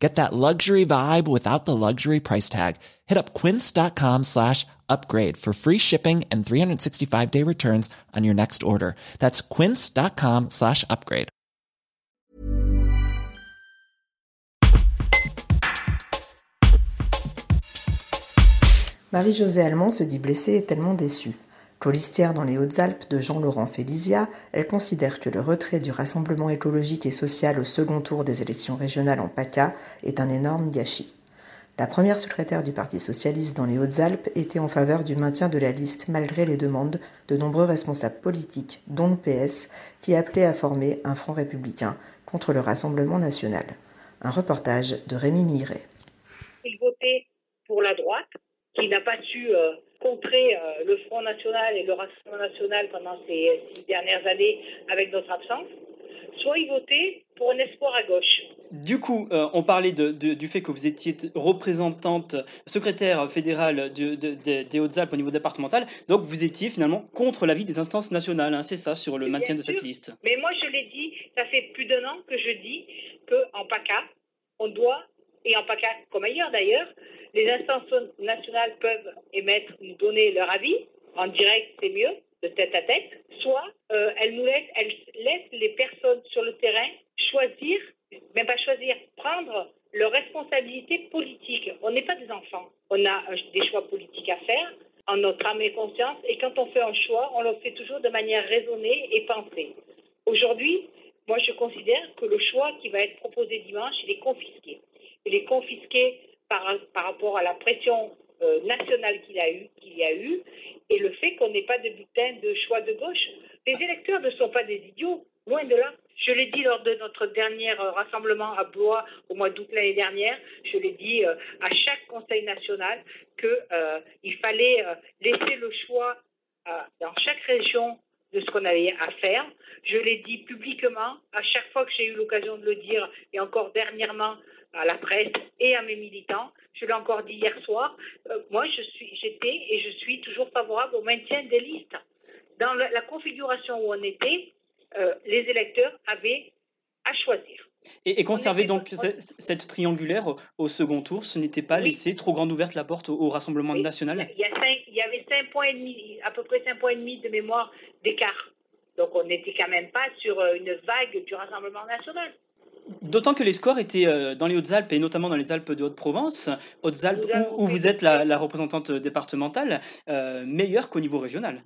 Get that luxury vibe without the luxury price tag. Hit up quince.com slash upgrade for free shipping and 365 day returns on your next order. That's quince.com slash upgrade. Marie-Josée Allemand se dit blessée et tellement déçue. Colistière dans les Hautes-Alpes de Jean-Laurent Félizia, elle considère que le retrait du Rassemblement écologique et social au second tour des élections régionales en PACA est un énorme gâchis. La première secrétaire du Parti socialiste dans les Hautes-Alpes était en faveur du maintien de la liste malgré les demandes de nombreux responsables politiques, dont le PS, qui appelaient à former un front républicain contre le Rassemblement national. Un reportage de Rémi Miret. Il votait pour la droite, qui n'a pas su euh, euh, le Front National et le Rassemblement National pendant ces six dernières années avec notre absence, soit il votait pour un espoir à gauche. Du coup, euh, on parlait de, du fait que vous étiez représentante, secrétaire fédérale des Hautes-Alpes au niveau départemental, donc vous étiez finalement contre l'avis des instances nationales, hein, c'est ça, sur le maintien de cette liste. Mais moi je l'ai dit, ça fait plus d'un an que je dis qu'en PACA, on doit, et en PACA comme ailleurs d'ailleurs, les instances nationales peuvent émettre, nous donner leur avis. En direct, c'est mieux, de tête à tête. Soit euh, elles nous laissent, elles laissent les personnes sur le terrain choisir, même pas choisir, prendre leurs responsabilités politiques. On n'est pas des enfants. On a des choix politiques à faire en notre âme et conscience. Et quand on fait un choix, on le fait toujours de manière raisonnée et pensée. Aujourd'hui, moi, je considère que le choix qui va être proposé dimanche, il est confisqué. Il est confisqué par, par rapport à la pression euh, nationale qu'il a eu, qu'il y a eu, et le fait qu'on n'ait pas de bulletin de choix de gauche. Les électeurs ne sont pas des idiots, loin de là. Je l'ai dit lors de notre dernier euh, rassemblement à Blois au mois d'août l'année dernière, je l'ai dit euh, à chaque conseil national qu'il fallait laisser le choix dans chaque région de ce qu'on avait à faire. Je l'ai dit publiquement à chaque fois que j'ai eu l'occasion de le dire, et encore dernièrement à la presse et à mes militants. Je l'ai encore dit hier soir. Euh, moi, je suis, j'étais et je suis toujours favorable au maintien des listes. Dans la, configuration où on était, euh, les électeurs avaient à choisir. Et, conserver donc cette, triangulaire au, second tour, ce n'était pas laisser trop grande ouverte la porte au, Rassemblement national? Il y, y avait 5 points et demi, à peu près 5 points et demi de mémoire d'écart. Donc on n'était quand même pas sur euh, une vague du Rassemblement national. D'autant que les scores étaient euh, dans les Hautes-Alpes et notamment dans les Alpes de Haute-Provence, Hautes-Alpes où, vous êtes la, représentante départementale, euh, meilleure qu'au niveau régional.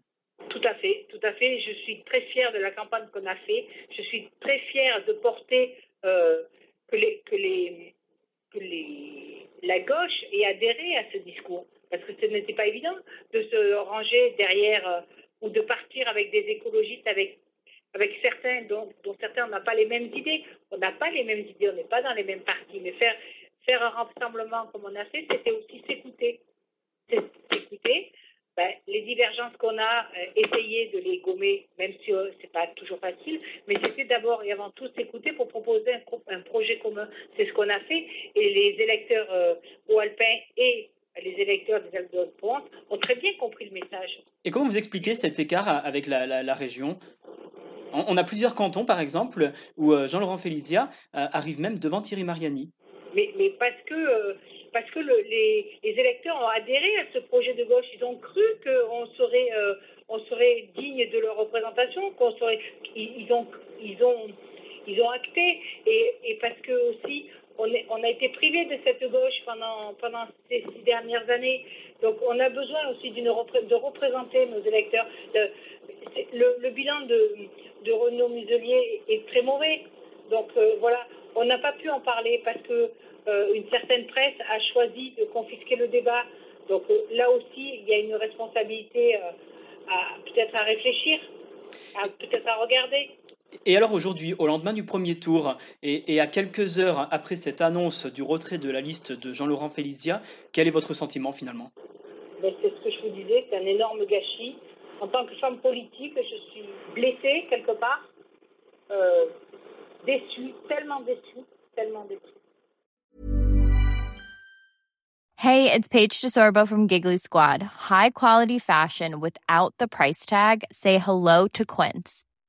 Tout à fait, tout à fait. Je suis très fière de la campagne qu'on a fait. Je suis très fière de porter euh, que, les, que, les, que les, la gauche ait adhéré à ce discours. Parce que ce n'était pas évident de se ranger derrière ou de partir avec des écologistes, avec avec certains dont, certains n'ont pas les mêmes idées. On n'a pas les mêmes idées, on n'est pas dans les mêmes partis. Mais faire, faire un rassemblement comme on a fait, c'était aussi s'écouter. S'écouter. Ben, les divergences qu'on a, euh, essayer de les gommer, même si euh, c'est pas toujours facile, mais c'était d'abord et avant tout s'écouter pour proposer un, projet commun. C'est ce qu'on a fait. Et les électeurs euh, au alpin et les électeurs des Alpes de Provence ont très bien compris le message. Et comment vous expliquez cet écart avec la, la région? On, a plusieurs cantons, par exemple, où euh, Jean-Laurent Félizia euh, arrive même devant Thierry Mariani. Mais, parce que, euh, parce que les, électeurs ont adhéré à ce projet de gauche. Ils ont cru qu'on serait, on serait digne de leur représentation, qu'on serait. Ils, ont, ils, ont, ils ont acté. Et, parce que aussi, on, a été privé de cette gauche pendant, ces six dernières années. Donc on a besoin aussi de représenter nos électeurs. Le, bilan de, Renaud Muselier est très mauvais. Donc euh, voilà, on n'a pas pu en parler parce que euh, une certaine presse a choisi de confisquer le débat. Donc euh, là aussi, il y a une responsabilité à peut-être à réfléchir, peut-être à regarder. Et alors aujourd'hui, au lendemain du premier tour, et, à quelques heures après cette annonce du retrait de la liste de Jean-Laurent Félizia, quel est votre sentiment finalement? Ben, C'est ce que je vous disais, c'est un énorme gâchis. En tant que femme politique, je suis blessée quelque part, euh, déçue, tellement déçue, tellement déçue. Hey, it's Paige DeSorbo from Giggly Squad. High quality fashion without the price tag. Say hello to Quince.